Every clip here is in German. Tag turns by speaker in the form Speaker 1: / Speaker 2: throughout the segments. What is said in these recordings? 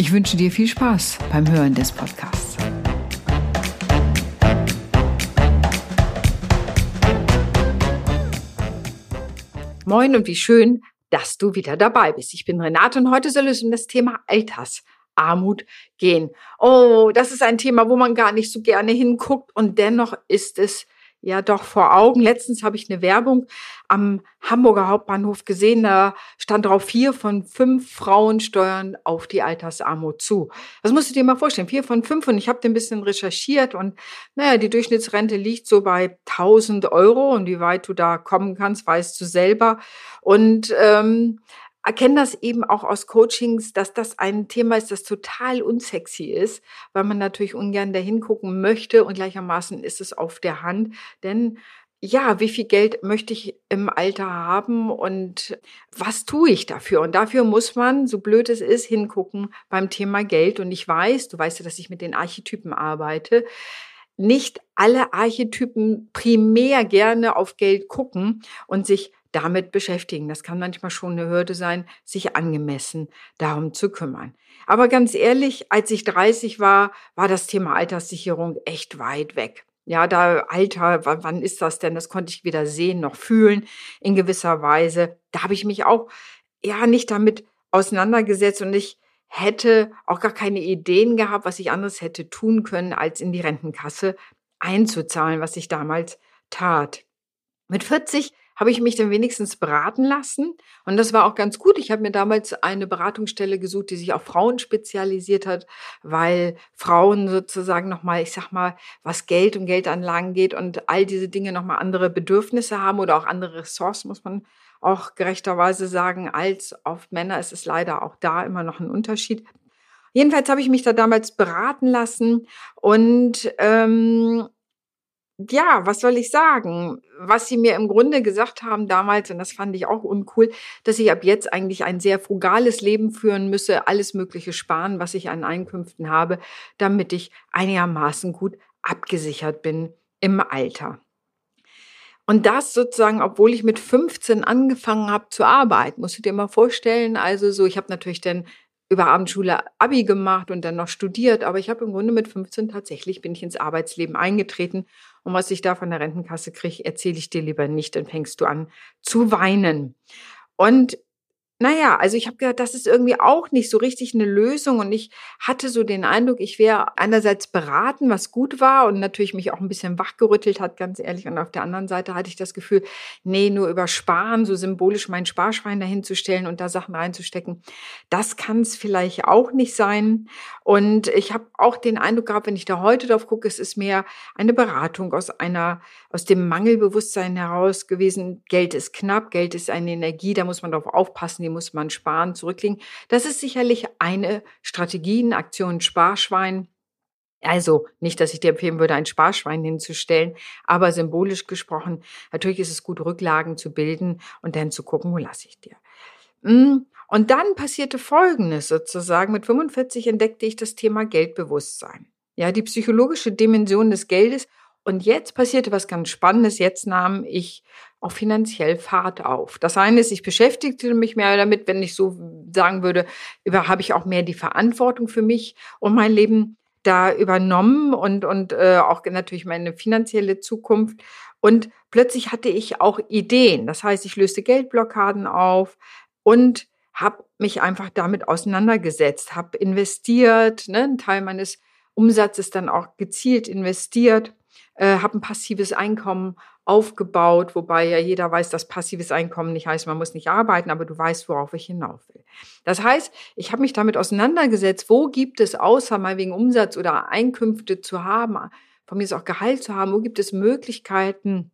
Speaker 1: Ich wünsche dir viel Spaß beim Hören des Podcasts. Moin und wie schön, dass du wieder dabei bist. Ich bin Renate und heute soll es um das Thema Altersarmut gehen. Oh, das ist ein Thema, wo man gar nicht so gerne hinguckt und dennoch ist es ja doch vor Augen. Letztens habe ich eine Werbung am Hamburger Hauptbahnhof gesehen. Da stand drauf, vier von fünf Frauen steuern auf die Altersarmut zu. Das musst du dir mal vorstellen. Vier von fünf. Und ich habe ein bisschen recherchiert und naja, die Durchschnittsrente liegt so bei 1000 Euro. Und wie weit du da kommen kannst, weißt du selber. Und ähm, erkenne das eben auch aus Coachings, dass das ein Thema ist, das total unsexy ist, weil man natürlich ungern dahin gucken möchte und gleichermaßen ist es auf der Hand, denn ja, wie viel Geld möchte ich im Alter haben und was tue ich dafür? Und dafür muss man, so blöd es ist, hingucken beim Thema Geld. Und ich weiß, du weißt ja, dass ich mit den Archetypen arbeite, nicht alle Archetypen primär gerne auf Geld gucken und sich damit beschäftigen. Das kann manchmal schon eine Hürde sein, sich angemessen darum zu kümmern. Aber ganz ehrlich, als ich 30 war, war das Thema Alterssicherung echt weit weg. Ja, da Alter, wann ist das denn? Das konnte ich weder sehen noch fühlen in gewisser Weise. Da habe ich mich auch ja nicht damit auseinandergesetzt und ich hätte auch gar keine Ideen gehabt, was ich anderes hätte tun können, als in die Rentenkasse einzuzahlen, was ich damals tat. Mit 40 habe ich mich dann wenigstens beraten lassen. Und das war auch ganz gut. Ich habe mir damals eine Beratungsstelle gesucht, die sich auf Frauen spezialisiert hat, weil Frauen sozusagen nochmal, ich sag mal, was Geld und Geldanlagen geht und all diese Dinge nochmal andere Bedürfnisse haben oder auch andere Ressourcen, muss man auch gerechterweise sagen, als auf Männer ist es leider auch da immer noch ein Unterschied. Jedenfalls habe ich mich da damals beraten lassen und ähm, ja, was soll ich sagen? Was sie mir im Grunde gesagt haben damals, und das fand ich auch uncool, dass ich ab jetzt eigentlich ein sehr frugales Leben führen müsse, alles Mögliche sparen, was ich an Einkünften habe, damit ich einigermaßen gut abgesichert bin im Alter. Und das sozusagen, obwohl ich mit 15 angefangen habe zu arbeiten, musst du dir mal vorstellen. Also so, ich habe natürlich dann über Abendschule Abi gemacht und dann noch studiert, aber ich habe im Grunde mit 15 tatsächlich bin ich ins Arbeitsleben eingetreten und was ich da von der Rentenkasse kriege, erzähle ich dir lieber nicht, dann fängst du an zu weinen. Und naja, also ich habe gedacht, das ist irgendwie auch nicht so richtig eine Lösung und ich hatte so den Eindruck, ich wäre einerseits beraten, was gut war und natürlich mich auch ein bisschen wachgerüttelt hat, ganz ehrlich. Und auf der anderen Seite hatte ich das Gefühl, nee, nur über Sparen, so symbolisch mein Sparschwein dahinzustellen und da Sachen reinzustecken, das kann es vielleicht auch nicht sein. Und ich habe auch den Eindruck gehabt, wenn ich da heute drauf gucke, es ist mehr eine Beratung aus einer, aus dem Mangelbewusstsein heraus gewesen. Geld ist knapp, Geld ist eine Energie, da muss man drauf aufpassen muss man sparen, zurücklegen. Das ist sicherlich eine Strategie, eine Aktion Sparschwein. Also nicht, dass ich dir empfehlen würde, ein Sparschwein hinzustellen, aber symbolisch gesprochen, natürlich ist es gut, Rücklagen zu bilden und dann zu gucken, wo lasse ich dir. Hm, und dann passierte Folgendes sozusagen. Mit 45 entdeckte ich das Thema Geldbewusstsein. Ja, die psychologische Dimension des Geldes und jetzt passierte was ganz Spannendes. Jetzt nahm ich auch finanziell Fahrt auf. Das eine ist, ich beschäftigte mich mehr damit, wenn ich so sagen würde, über habe ich auch mehr die Verantwortung für mich und mein Leben da übernommen und und äh, auch natürlich meine finanzielle Zukunft. Und plötzlich hatte ich auch Ideen. Das heißt, ich löste Geldblockaden auf und habe mich einfach damit auseinandergesetzt, habe investiert, ne, einen Teil meines Umsatzes dann auch gezielt investiert äh, habe ein passives Einkommen aufgebaut, wobei ja jeder weiß, dass passives Einkommen nicht heißt, man muss nicht arbeiten, aber du weißt, worauf ich hinauf will. Das heißt, ich habe mich damit auseinandergesetzt, wo gibt es außer mal wegen Umsatz oder Einkünfte zu haben, von mir ist auch Gehalt zu haben, wo gibt es Möglichkeiten,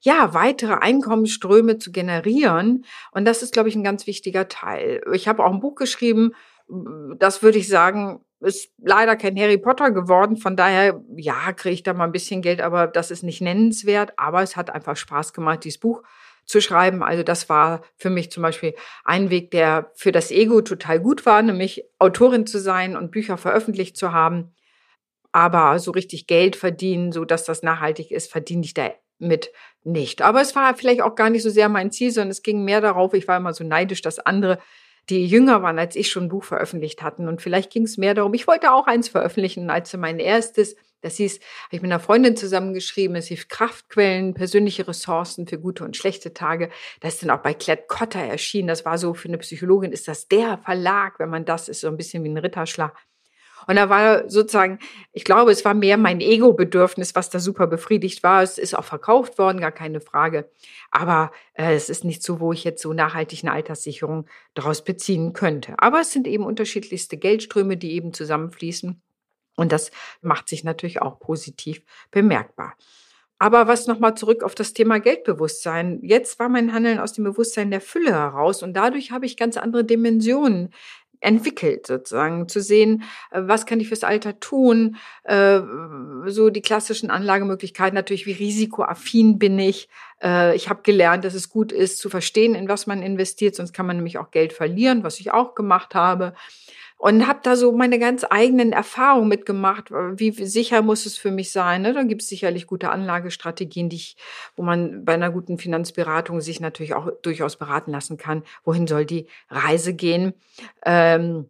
Speaker 1: ja, weitere Einkommensströme zu generieren. Und das ist, glaube ich, ein ganz wichtiger Teil. Ich habe auch ein Buch geschrieben das würde ich sagen, ist leider kein Harry Potter geworden. Von daher, ja, kriege ich da mal ein bisschen Geld, aber das ist nicht nennenswert. Aber es hat einfach Spaß gemacht, dieses Buch zu schreiben. Also das war für mich zum Beispiel ein Weg, der für das Ego total gut war, nämlich Autorin zu sein und Bücher veröffentlicht zu haben. Aber so richtig Geld verdienen, so dass das nachhaltig ist, verdiene ich damit nicht. Aber es war vielleicht auch gar nicht so sehr mein Ziel, sondern es ging mehr darauf, ich war immer so neidisch, dass andere die jünger waren als ich schon ein Buch veröffentlicht hatten. Und vielleicht ging es mehr darum, ich wollte auch eins veröffentlichen, als mein erstes. Das hieß, habe ich mit einer Freundin zusammengeschrieben, es hieß Kraftquellen, persönliche Ressourcen für gute und schlechte Tage. Das ist dann auch bei Klett Cotta erschienen. Das war so, für eine Psychologin ist das der Verlag, wenn man das ist, so ein bisschen wie ein Ritterschlag. Und da war sozusagen, ich glaube, es war mehr mein Ego-Bedürfnis, was da super befriedigt war. Es ist auch verkauft worden, gar keine Frage. Aber äh, es ist nicht so, wo ich jetzt so nachhaltig eine Alterssicherung daraus beziehen könnte. Aber es sind eben unterschiedlichste Geldströme, die eben zusammenfließen. Und das macht sich natürlich auch positiv bemerkbar. Aber was nochmal zurück auf das Thema Geldbewusstsein. Jetzt war mein Handeln aus dem Bewusstsein der Fülle heraus und dadurch habe ich ganz andere Dimensionen entwickelt, sozusagen zu sehen, äh, was kann ich fürs Alter tun, äh, so die klassischen Anlagemöglichkeiten natürlich, wie risikoaffin bin ich. Äh, ich habe gelernt, dass es gut ist zu verstehen, in was man investiert, sonst kann man nämlich auch Geld verlieren, was ich auch gemacht habe und habe da so meine ganz eigenen Erfahrungen mitgemacht. Wie sicher muss es für mich sein? Ne? Dann gibt es sicherlich gute Anlagestrategien, die ich, wo man bei einer guten Finanzberatung sich natürlich auch durchaus beraten lassen kann. Wohin soll die Reise gehen? Ähm,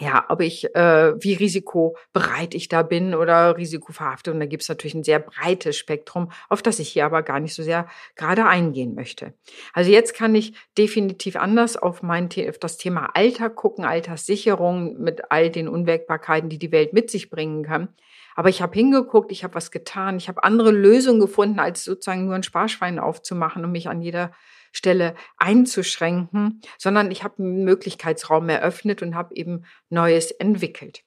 Speaker 1: ja, ob ich, äh, wie risikobereit ich da bin oder risikoverhaftet. Und da gibt es natürlich ein sehr breites Spektrum, auf das ich hier aber gar nicht so sehr gerade eingehen möchte. Also jetzt kann ich definitiv anders auf, mein, auf das Thema Alter gucken, Alterssicherung mit all den Unwägbarkeiten, die die Welt mit sich bringen kann. Aber ich habe hingeguckt, ich habe was getan, ich habe andere Lösungen gefunden, als sozusagen nur ein Sparschwein aufzumachen und mich an jeder Stelle einzuschränken, sondern ich habe einen Möglichkeitsraum eröffnet und habe eben Neues entwickelt.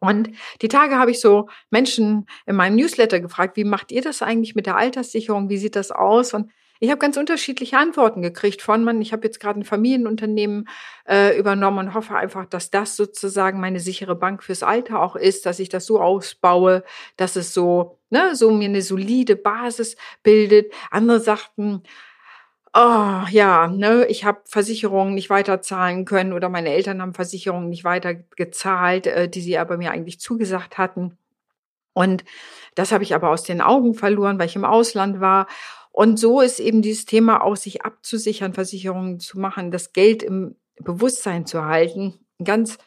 Speaker 1: Und die Tage habe ich so Menschen in meinem Newsletter gefragt, wie macht ihr das eigentlich mit der Alterssicherung? Wie sieht das aus? Und ich habe ganz unterschiedliche Antworten gekriegt von man, ich habe jetzt gerade ein Familienunternehmen äh, übernommen und hoffe einfach, dass das sozusagen meine sichere Bank fürs Alter auch ist, dass ich das so ausbaue, dass es so, ne, so mir eine solide Basis bildet. Andere sagten, Oh, ja, ne, ich habe Versicherungen nicht weiterzahlen können oder meine Eltern haben Versicherungen nicht weiter gezahlt, äh, die sie aber mir eigentlich zugesagt hatten. Und das habe ich aber aus den Augen verloren, weil ich im Ausland war. Und so ist eben dieses Thema auch, sich abzusichern, Versicherungen zu machen, das Geld im Bewusstsein zu halten, ein ganz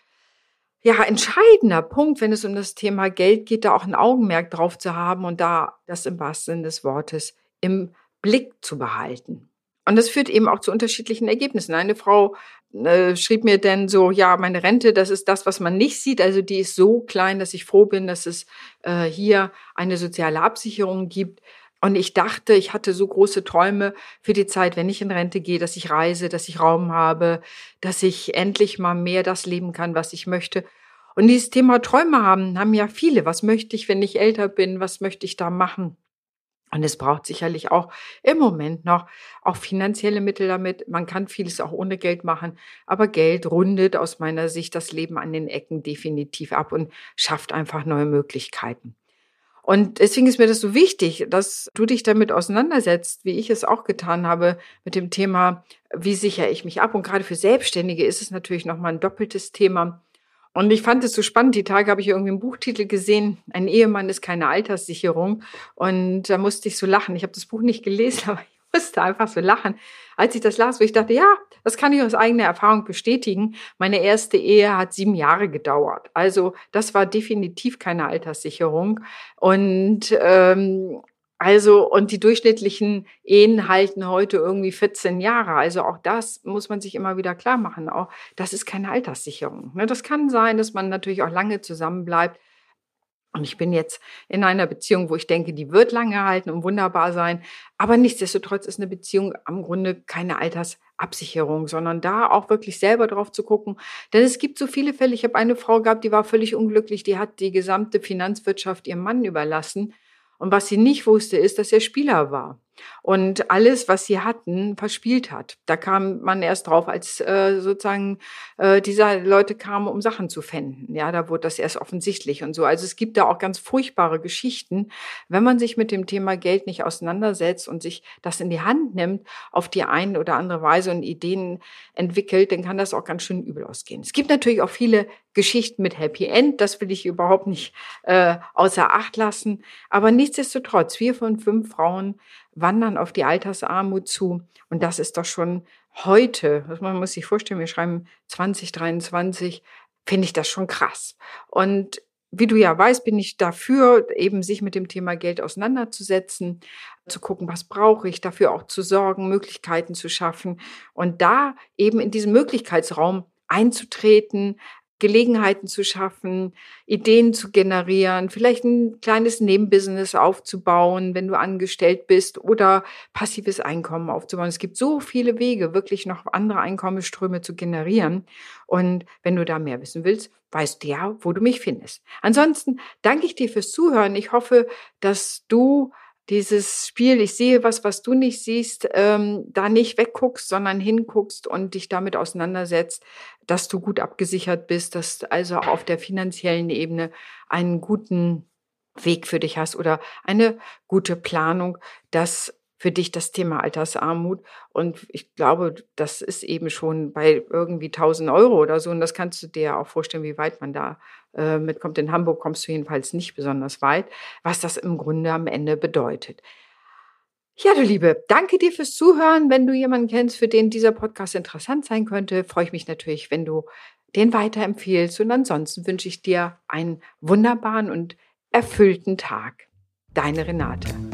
Speaker 1: ja, entscheidender Punkt, wenn es um das Thema Geld geht, da auch ein Augenmerk drauf zu haben und da das im wahrsten Sinne des Wortes im Blick zu behalten. Und das führt eben auch zu unterschiedlichen Ergebnissen. Eine Frau äh, schrieb mir denn so, ja, meine Rente, das ist das, was man nicht sieht. Also die ist so klein, dass ich froh bin, dass es äh, hier eine soziale Absicherung gibt. Und ich dachte, ich hatte so große Träume für die Zeit, wenn ich in Rente gehe, dass ich reise, dass ich Raum habe, dass ich endlich mal mehr das leben kann, was ich möchte. Und dieses Thema Träume haben, haben ja viele. Was möchte ich, wenn ich älter bin? Was möchte ich da machen? Und es braucht sicherlich auch im Moment noch auch finanzielle Mittel damit. Man kann vieles auch ohne Geld machen, aber Geld rundet aus meiner Sicht das Leben an den Ecken definitiv ab und schafft einfach neue Möglichkeiten. Und deswegen ist mir das so wichtig, dass du dich damit auseinandersetzt, wie ich es auch getan habe, mit dem Thema, wie sichere ich mich ab. Und gerade für Selbstständige ist es natürlich nochmal ein doppeltes Thema. Und ich fand es so spannend. Die Tage habe ich irgendwie einen Buchtitel gesehen. Ein Ehemann ist keine Alterssicherung. Und da musste ich so lachen. Ich habe das Buch nicht gelesen, aber ich musste einfach so lachen, als ich das las, wo ich dachte, ja, das kann ich aus eigener Erfahrung bestätigen. Meine erste Ehe hat sieben Jahre gedauert. Also das war definitiv keine Alterssicherung. Und ähm, also, und die durchschnittlichen Ehen halten heute irgendwie 14 Jahre. Also auch das muss man sich immer wieder klar machen. Auch das ist keine Alterssicherung. Ne? Das kann sein, dass man natürlich auch lange zusammen bleibt. Und ich bin jetzt in einer Beziehung, wo ich denke, die wird lange halten und wunderbar sein. Aber nichtsdestotrotz ist eine Beziehung am Grunde keine Altersabsicherung, sondern da auch wirklich selber drauf zu gucken. Denn es gibt so viele Fälle. Ich habe eine Frau gehabt, die war völlig unglücklich. Die hat die gesamte Finanzwirtschaft ihrem Mann überlassen und was sie nicht wusste, ist, dass er Spieler war. Und alles, was sie hatten, verspielt hat. Da kam man erst drauf, als äh, sozusagen äh, diese Leute kamen, um Sachen zu fänden. Ja, da wurde das erst offensichtlich und so. Also es gibt da auch ganz furchtbare Geschichten, wenn man sich mit dem Thema Geld nicht auseinandersetzt und sich das in die Hand nimmt, auf die eine oder andere Weise und Ideen entwickelt, dann kann das auch ganz schön übel ausgehen. Es gibt natürlich auch viele Geschichten mit Happy End, das will ich überhaupt nicht äh, außer Acht lassen. Aber nichtsdestotrotz, vier von fünf Frauen wandern auf die Altersarmut zu. Und das ist doch schon heute, man muss sich vorstellen, wir schreiben 2023, finde ich das schon krass. Und wie du ja weißt, bin ich dafür, eben sich mit dem Thema Geld auseinanderzusetzen, zu gucken, was brauche ich, dafür auch zu sorgen, Möglichkeiten zu schaffen und da eben in diesem Möglichkeitsraum einzutreten, Gelegenheiten zu schaffen, Ideen zu generieren, vielleicht ein kleines Nebenbusiness aufzubauen, wenn du angestellt bist oder passives Einkommen aufzubauen. Es gibt so viele Wege, wirklich noch andere Einkommensströme zu generieren. Und wenn du da mehr wissen willst, weißt du ja, wo du mich findest. Ansonsten danke ich dir fürs Zuhören. Ich hoffe, dass du dieses Spiel, ich sehe was, was du nicht siehst, ähm, da nicht wegguckst, sondern hinguckst und dich damit auseinandersetzt, dass du gut abgesichert bist, dass also auf der finanziellen Ebene einen guten Weg für dich hast oder eine gute Planung, dass für dich das Thema Altersarmut. Und ich glaube, das ist eben schon bei irgendwie 1000 Euro oder so. Und das kannst du dir auch vorstellen, wie weit man da äh, mitkommt. In Hamburg kommst du jedenfalls nicht besonders weit, was das im Grunde am Ende bedeutet. Ja, du Liebe, danke dir fürs Zuhören. Wenn du jemanden kennst, für den dieser Podcast interessant sein könnte, freue ich mich natürlich, wenn du den weiterempfehlst. Und ansonsten wünsche ich dir einen wunderbaren und erfüllten Tag. Deine Renate.